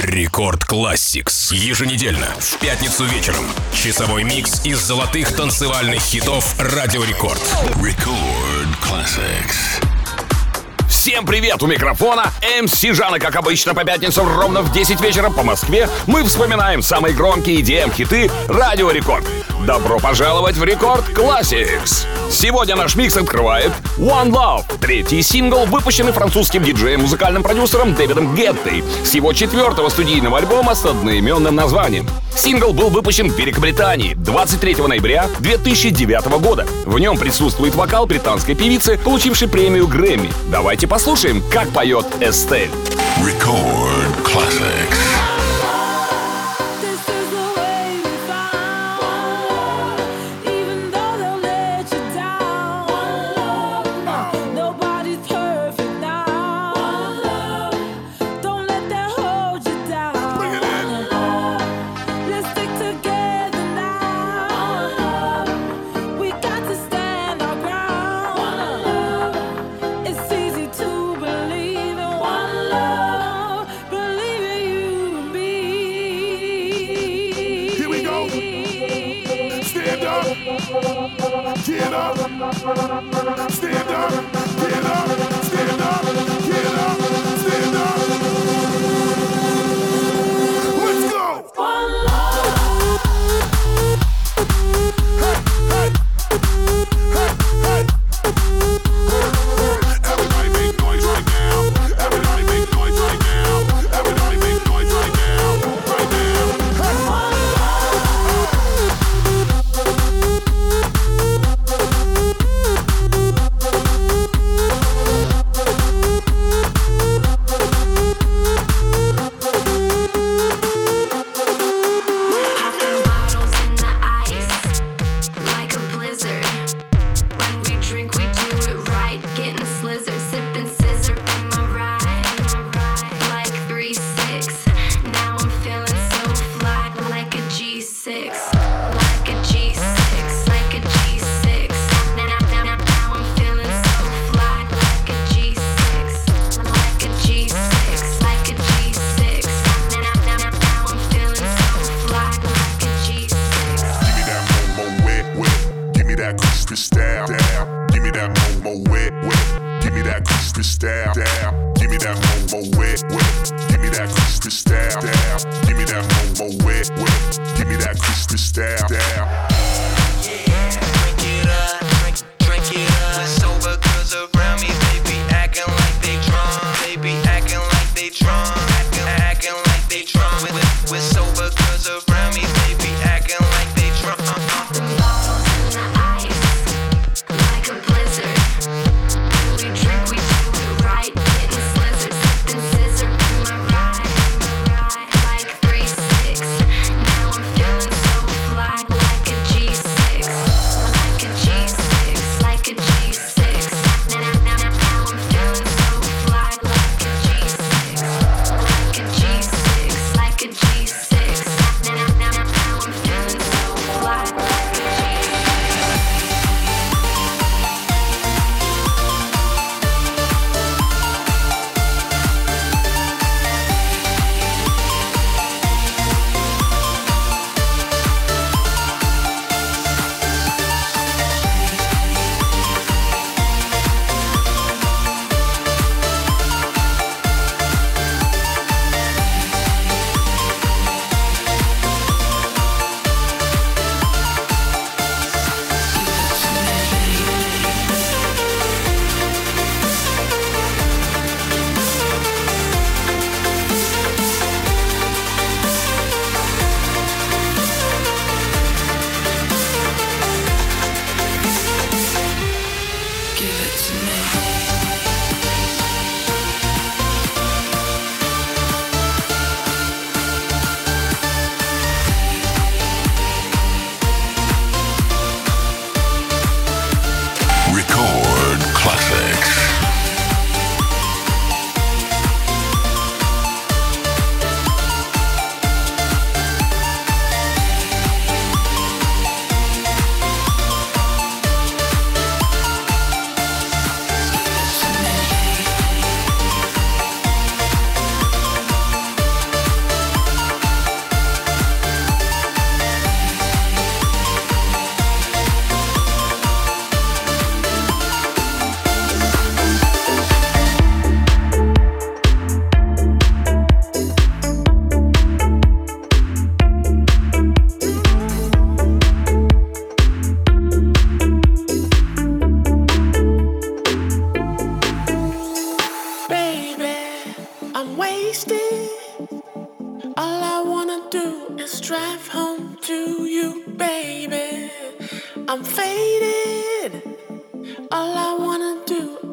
Record Classics Еженедельно, в пятницу вечером. Часовой микс из золотых танцевальных хитов Радио Рекорд. Record Classics. Всем привет! У микрофона MC Жан, как обычно, по пятницам ровно в 10 вечера по Москве мы вспоминаем самые громкие EDM-хиты Радио Рекорд. Добро пожаловать в Record Classics. Сегодня наш микс открывает One Love, третий сингл, выпущенный французским диджеем, музыкальным продюсером Дэвидом Геттой с его четвертого студийного альбома с одноименным названием. Сингл был выпущен в Великобритании 23 ноября 2009 года. В нем присутствует вокал британской певицы, получившей премию Грэмми. Давайте послушаем, как поет Эстель. Record classics.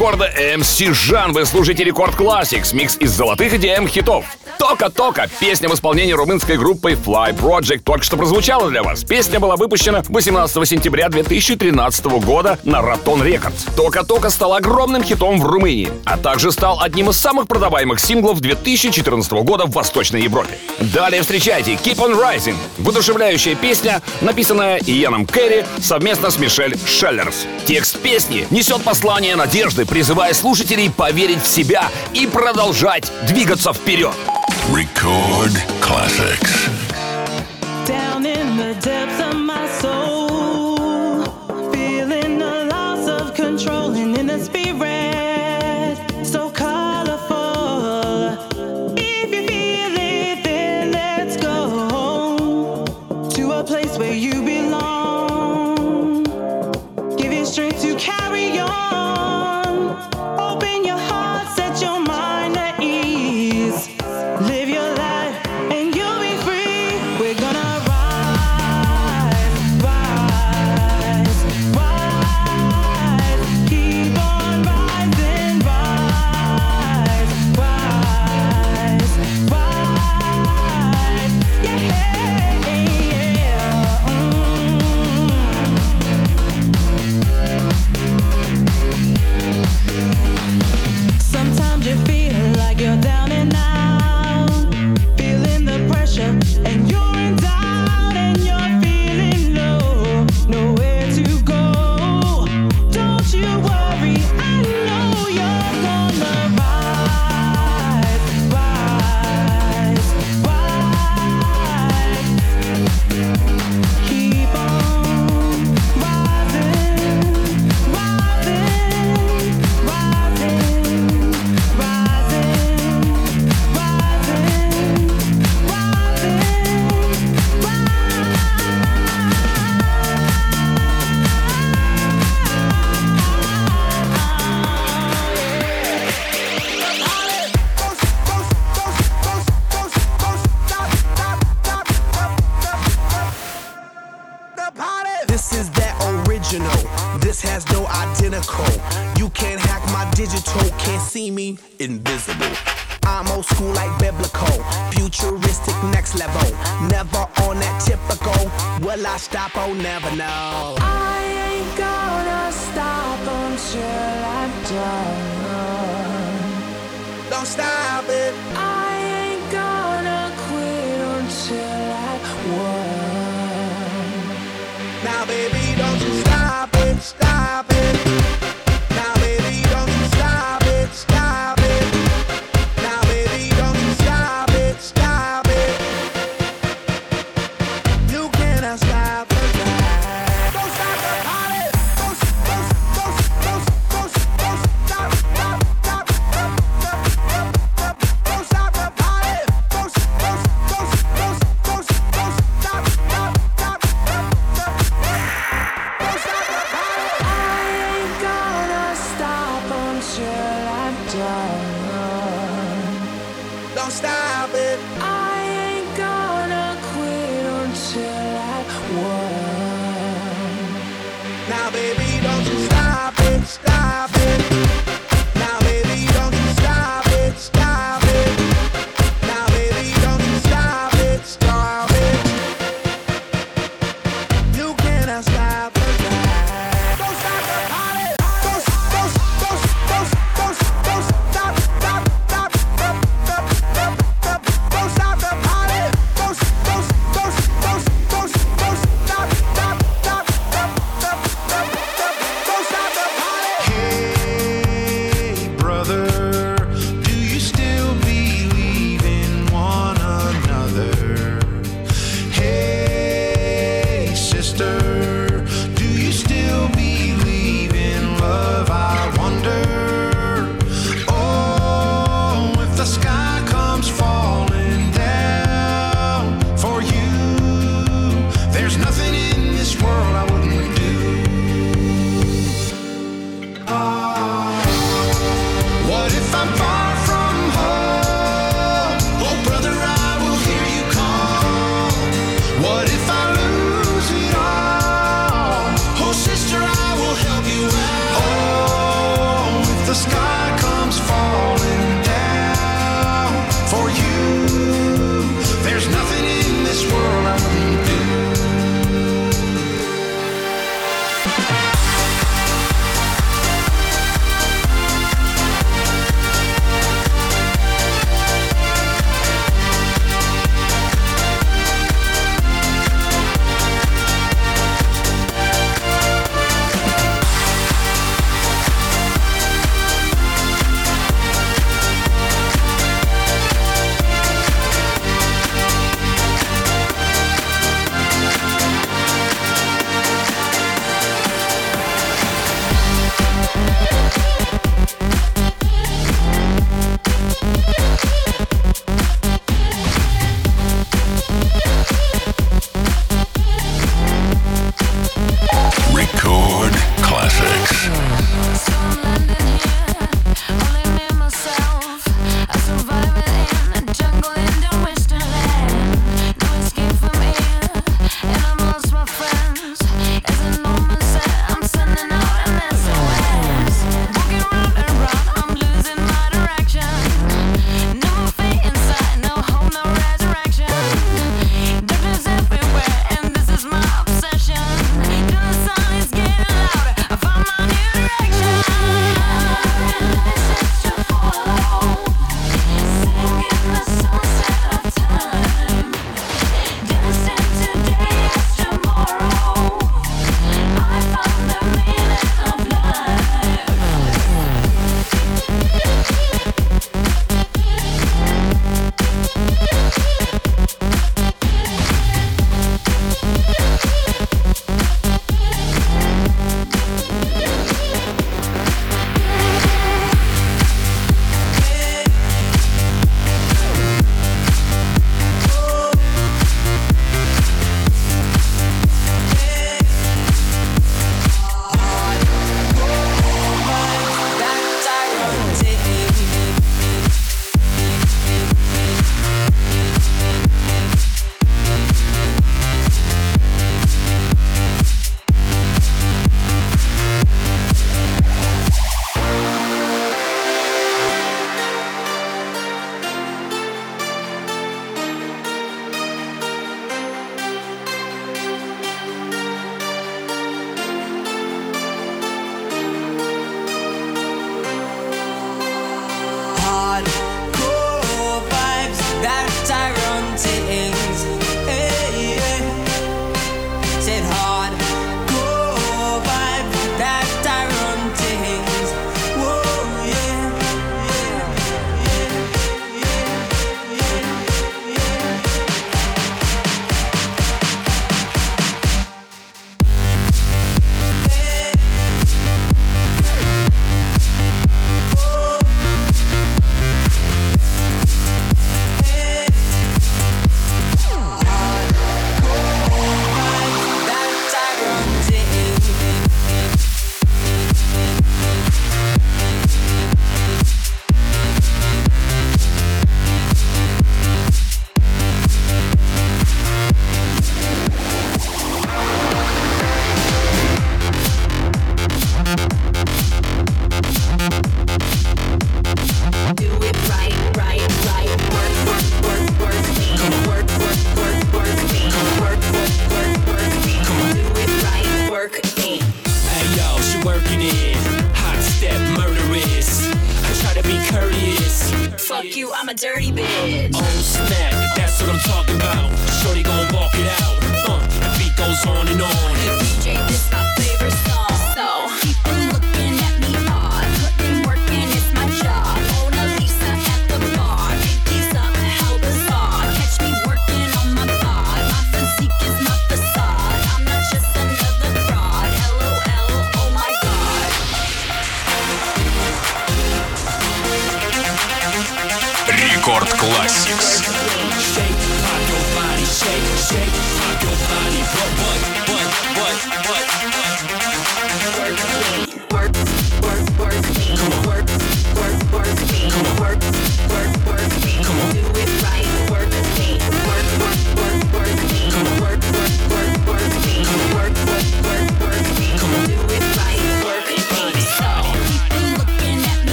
рекорда MC Жан. Вы слушаете Record Classics, микс из золотых EDM-хитов. «Toca Toca» — песня в исполнении румынской группы Fly Project только что прозвучала для вас. Песня была выпущена 18 сентября 2013 года на Raton Records. «Toca Toca» стал огромным хитом в Румынии, а также стал одним из самых продаваемых синглов 2014 года в Восточной Европе. Далее встречайте «Keep on Rising» — воодушевляющая песня, написанная Иеном Керри совместно с Мишель Шеллерс. Текст песни несет послание надежды, призывая слушателей поверить в себя и продолжать двигаться вперед. Record Classics. Down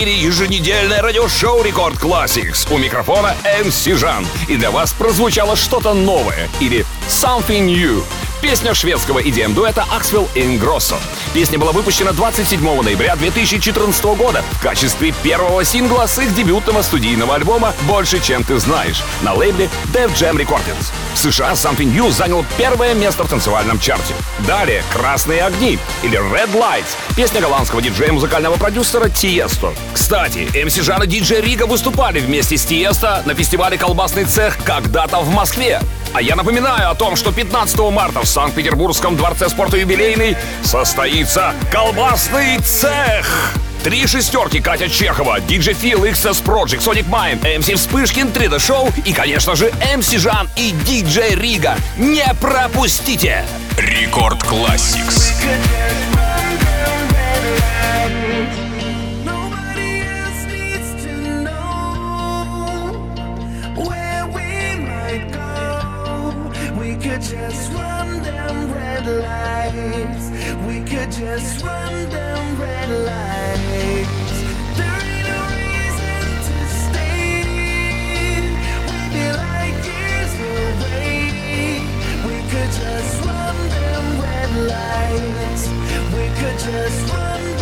эфире еженедельное радиошоу Рекорд Classics. У микрофона MC Жан. И для вас прозвучало что-то новое или Something New. Песня шведского EDM-дуэта Axwell Ingrosso. Песня была выпущена 27 ноября 2014 года в качестве первого сингла с их дебютного студийного альбома «Больше, чем ты знаешь» на лейбле Def Jam Recordings. В США Something New занял первое место в танцевальном чарте. Далее «Красные огни» или «Red Lights» — песня голландского диджея музыкального продюсера Тиесто. Кстати, MC Жан и диджей Рига выступали вместе с Тиесто на фестивале «Колбасный цех» когда-то в Москве. А я напоминаю о том, что 15 марта в Санкт-Петербургском дворце спорта «Юбилейный» состоится колбасный цех. Три шестерки Катя Чехова, DJ Фил, XS Project, Sonic Mind, MC Вспышкин, 3D Show и, конечно же, MC Жан и DJ Рига. Не пропустите! Рекорд. Nobody just run them red lights. We could just run them red lights. There ain't no reason to stay. We'd be like years away. We could just run them red lights. We could just run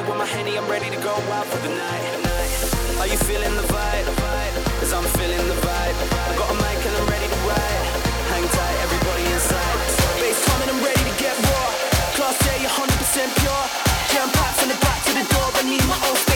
G with my henny, I'm ready to go out for the night. Are you feeling the vibe? Cause I'm feeling the vibe. I got a mic and I'm ready to ride. Hang tight, everybody inside. Bass coming, I'm ready to get raw. Class A, 100% pure. Jam packs from the back to the door, I need my own.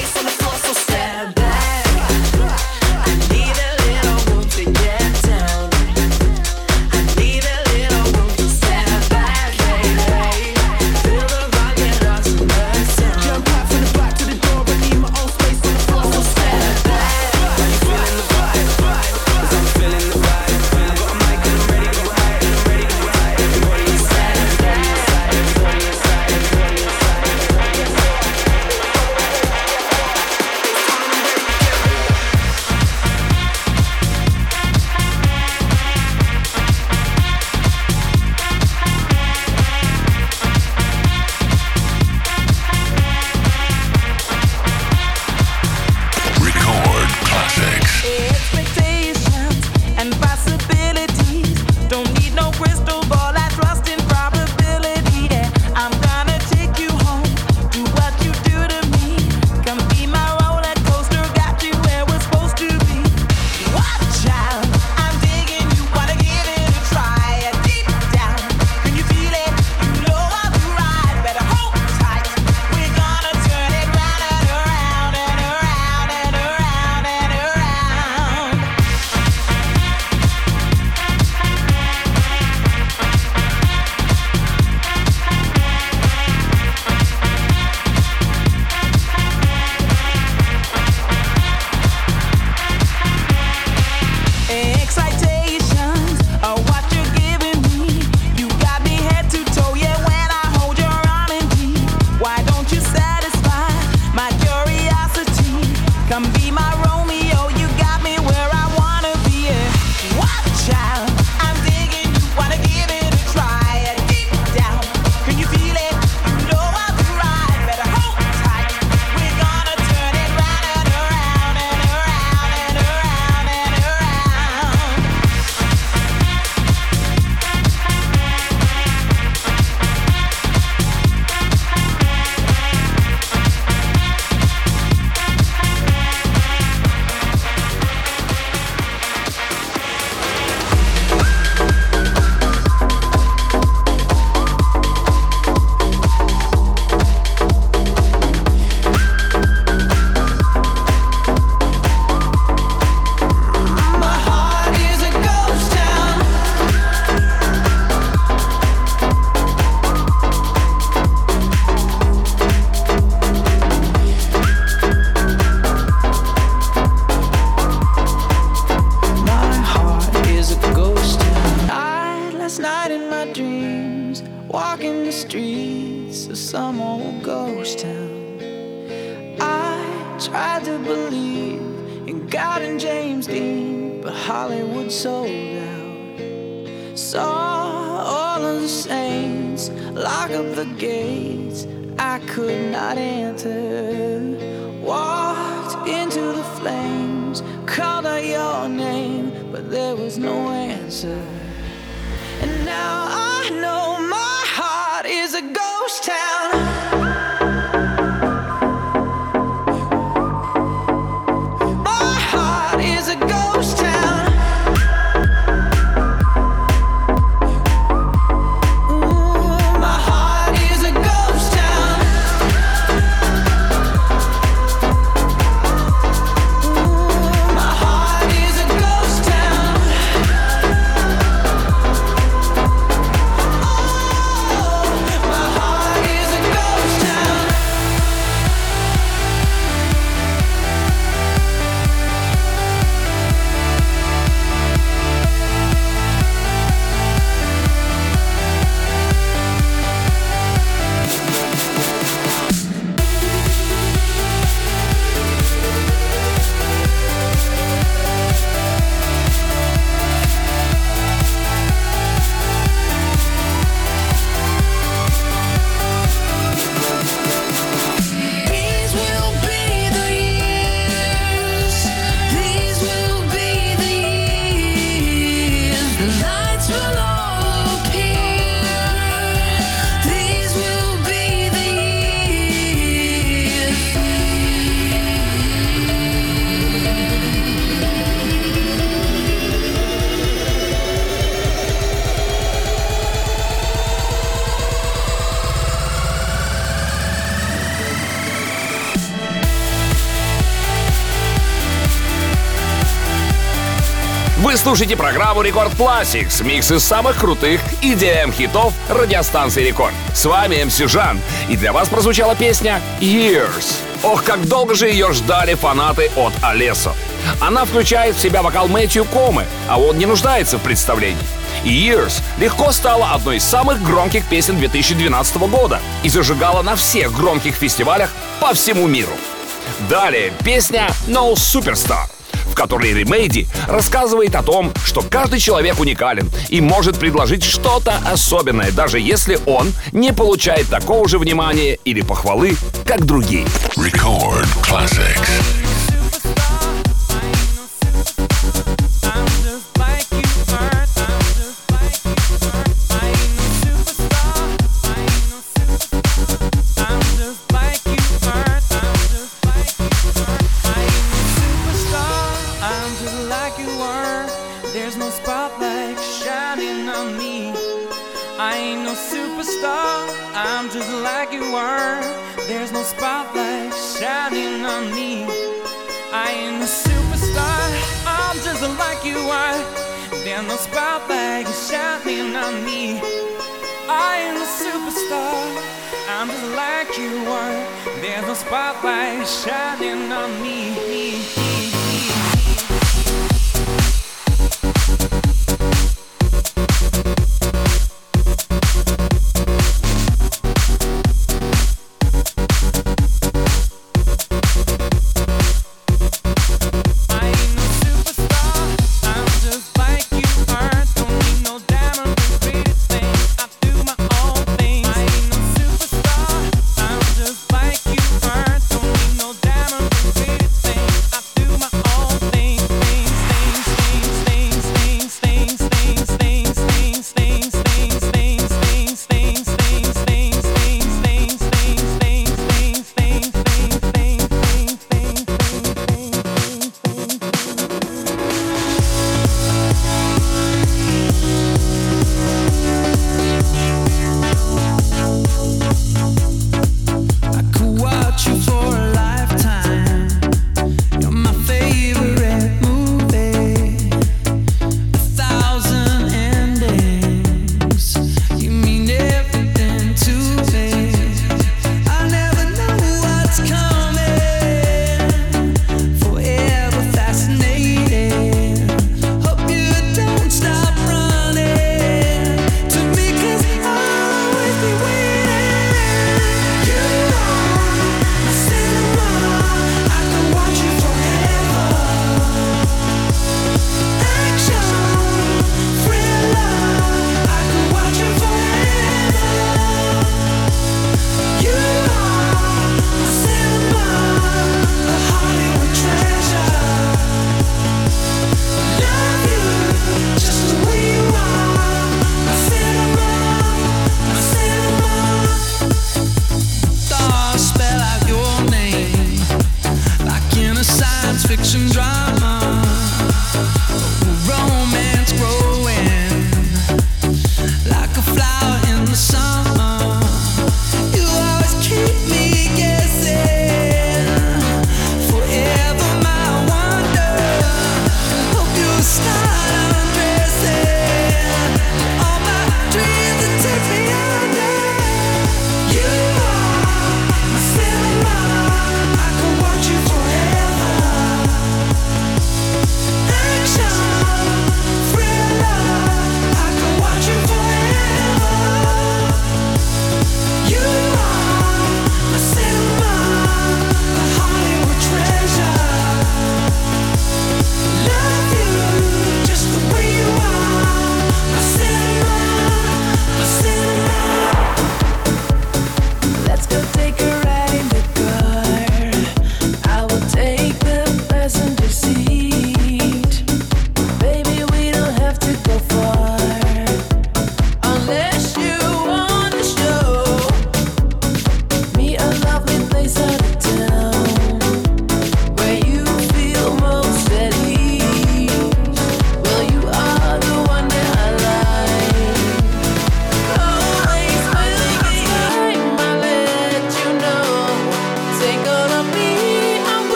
Слушаете программу Рекорд Classics, микс из самых крутых EDM-хитов радиостанции Рекорд. С вами МС Жан, и для вас прозвучала песня Years. Ох, как долго же ее ждали фанаты от Алесо. Она включает в себя вокал Мэтью Комы, а он не нуждается в представлении. Years легко стала одной из самых громких песен 2012 года и зажигала на всех громких фестивалях по всему миру. Далее песня No Superstar, в которой Ремейди рассказывает о том, что каждый человек уникален и может предложить что-то особенное, даже если он не получает такого же внимания или похвалы, как другие. Record classics. Spotlight shining on me.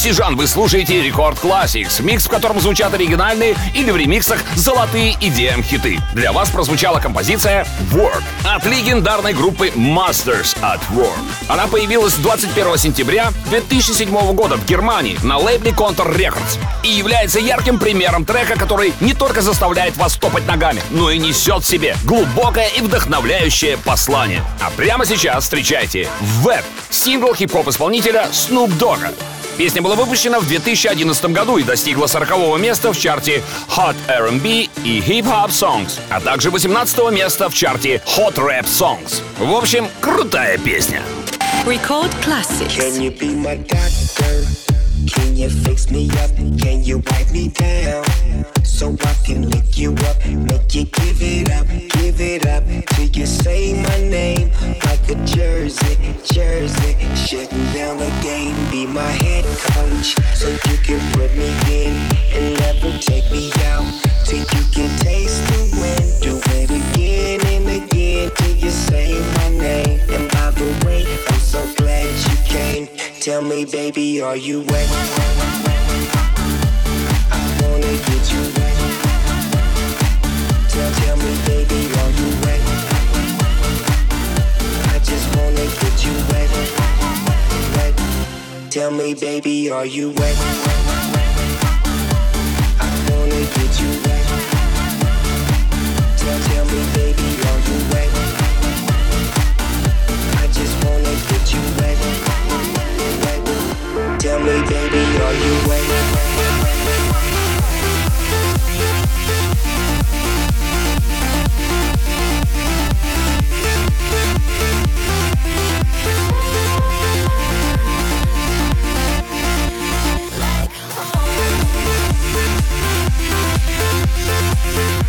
Микрофона MC Жан. Вы слушаете Рекорд Classics, микс, в котором звучат оригинальные или в ремиксах золотые EDM-хиты. Для вас прозвучала композиция Work от легендарной группы Masters at Work. Она появилась 21 сентября 2007 года в Германии на лейбле Contour Records и является ярким примером трека, который не только заставляет вас топать ногами, но и несет в себе глубокое и вдохновляющее послание. А прямо сейчас встречайте Web, сингл хип-хоп исполнителя Snoop Dogg. Песня была выпущена в 2011 году и достигла 40 места в чарте Hot R&B и Hip Hop Songs, а также 18 места в чарте Hot Rap Songs. В общем, крутая песня. Record classics. Can you be my doctor? Can you fix me up? Can you wipe me down? So I can lick you up, make you give it up, give it up till you say my name like a jersey, jersey. Shutting down the game, be my head coach, so you can put me in and never take me out till you can taste the wind. Do it again and again till you say my name. And by the way, I'm so glad you came. Tell me, baby, are you wet? I wanna get you wet. Tell, tell me, baby, are you wet? I just wanna get you wet. Tell me, baby, are you wet? I wanna get you wet. family, baby, are you waiting? We'll be right back.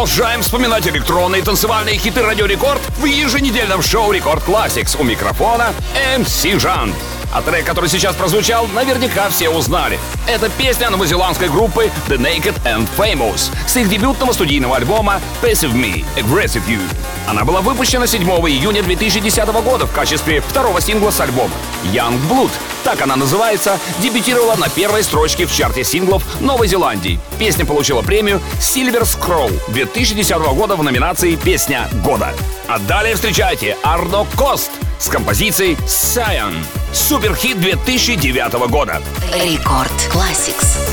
Продолжаем вспоминать электронные танцевальные хиты Радио Рекорд в еженедельном шоу Record Classics. У микрофона MC Жан. А трек, который сейчас прозвучал, наверняка все узнали. Это песня новозеландской группы The Naked and Famous с их дебютного студийного альбома Passive Me, Aggressive You. Она была выпущена 7 июня 2010 года в качестве второго сингла с альбома Young Blood. Так она называется, дебютировала на первой строчке в чарте синглов Новой Зеландии. Песня получила премию Silver Scroll 2010 года в номинации «Песня года». А далее встречайте Ардо Кост с композицией Scion. Суперхит 2009 года. Рекорд Classics.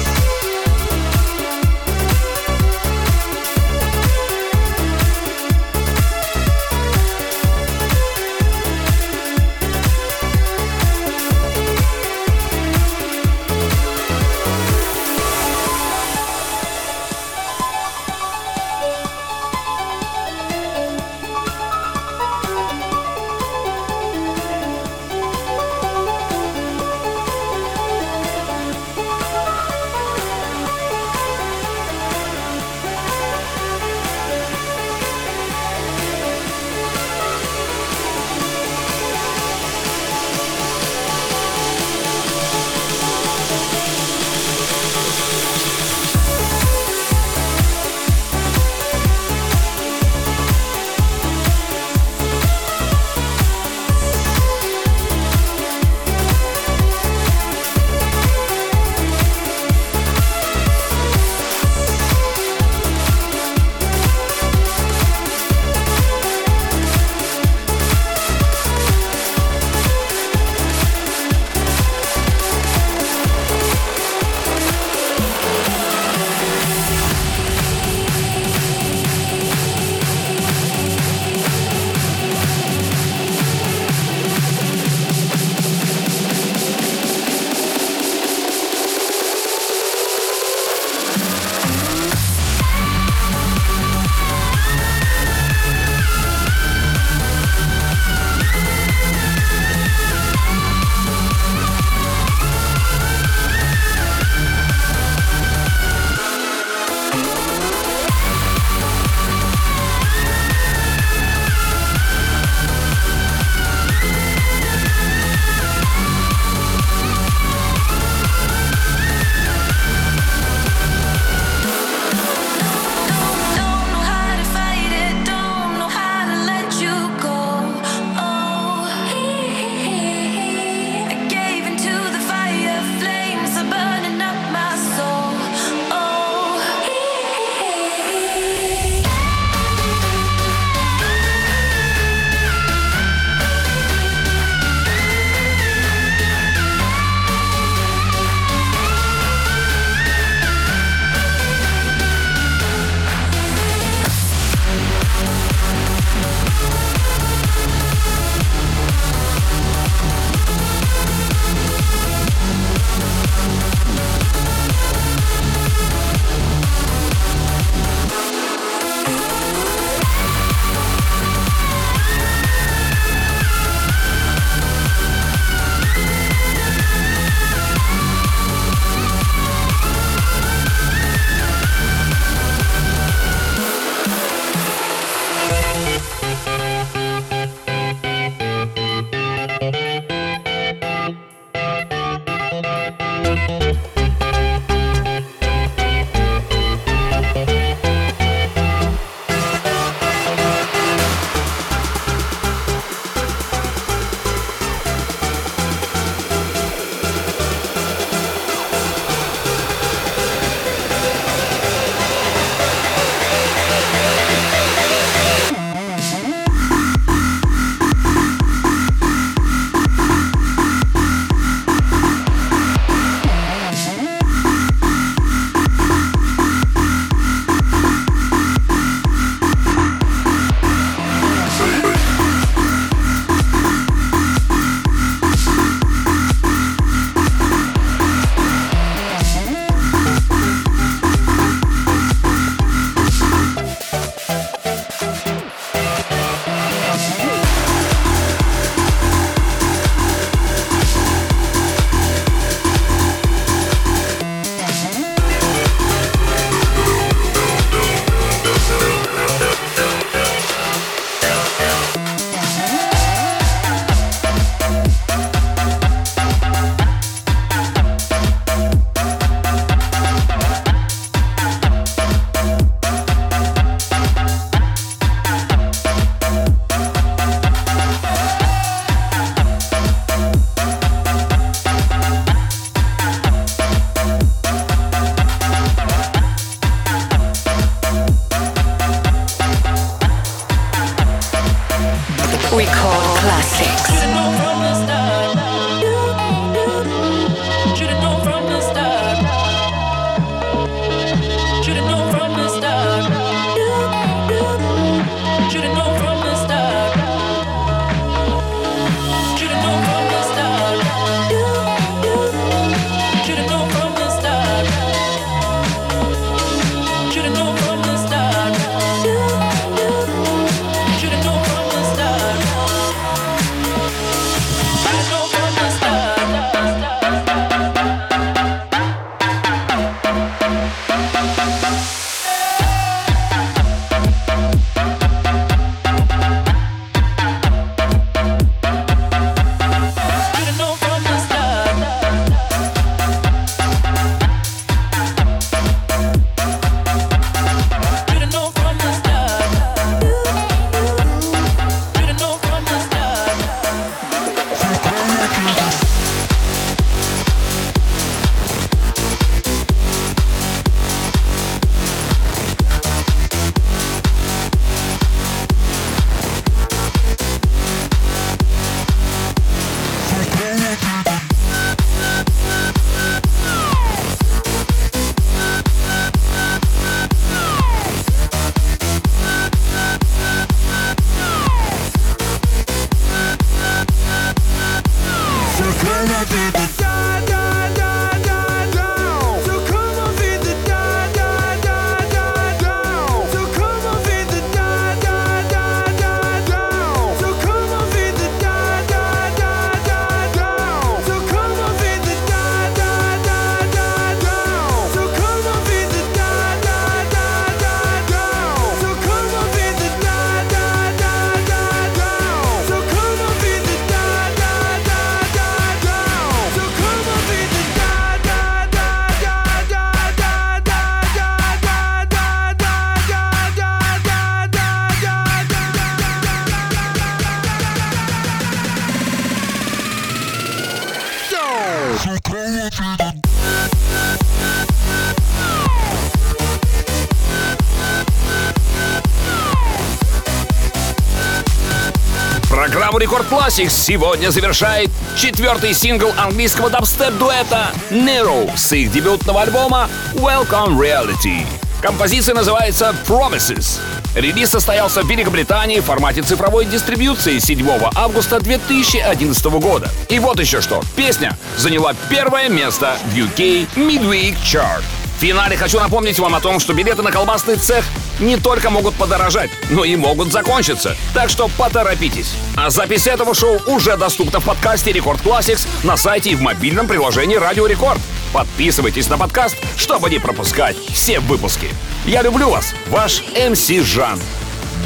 Программу Рекорд Classics сегодня завершает четвертый сингл английского дабстеп-дуэта Nero с их дебютного альбома Welcome Reality. Композиция называется Promises. Релиз состоялся в Великобритании в формате цифровой дистрибьюции 7 августа 2011 года. И вот еще что. Песня заняла первое место в UK Midweek Chart. В финале хочу напомнить вам о том, что билеты на колбасный цех не только могут подорожать, но и могут закончиться. Так что поторопитесь. А запись этого шоу уже доступна в подкасте Record Classics на сайте и в мобильном приложении Радио Рекорд. Подписывайтесь на подкаст, чтобы не пропускать все выпуски. Я люблю вас, ваш MC Жан.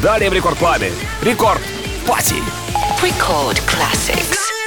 Далее в Record Club е. Record Party. Record Classics.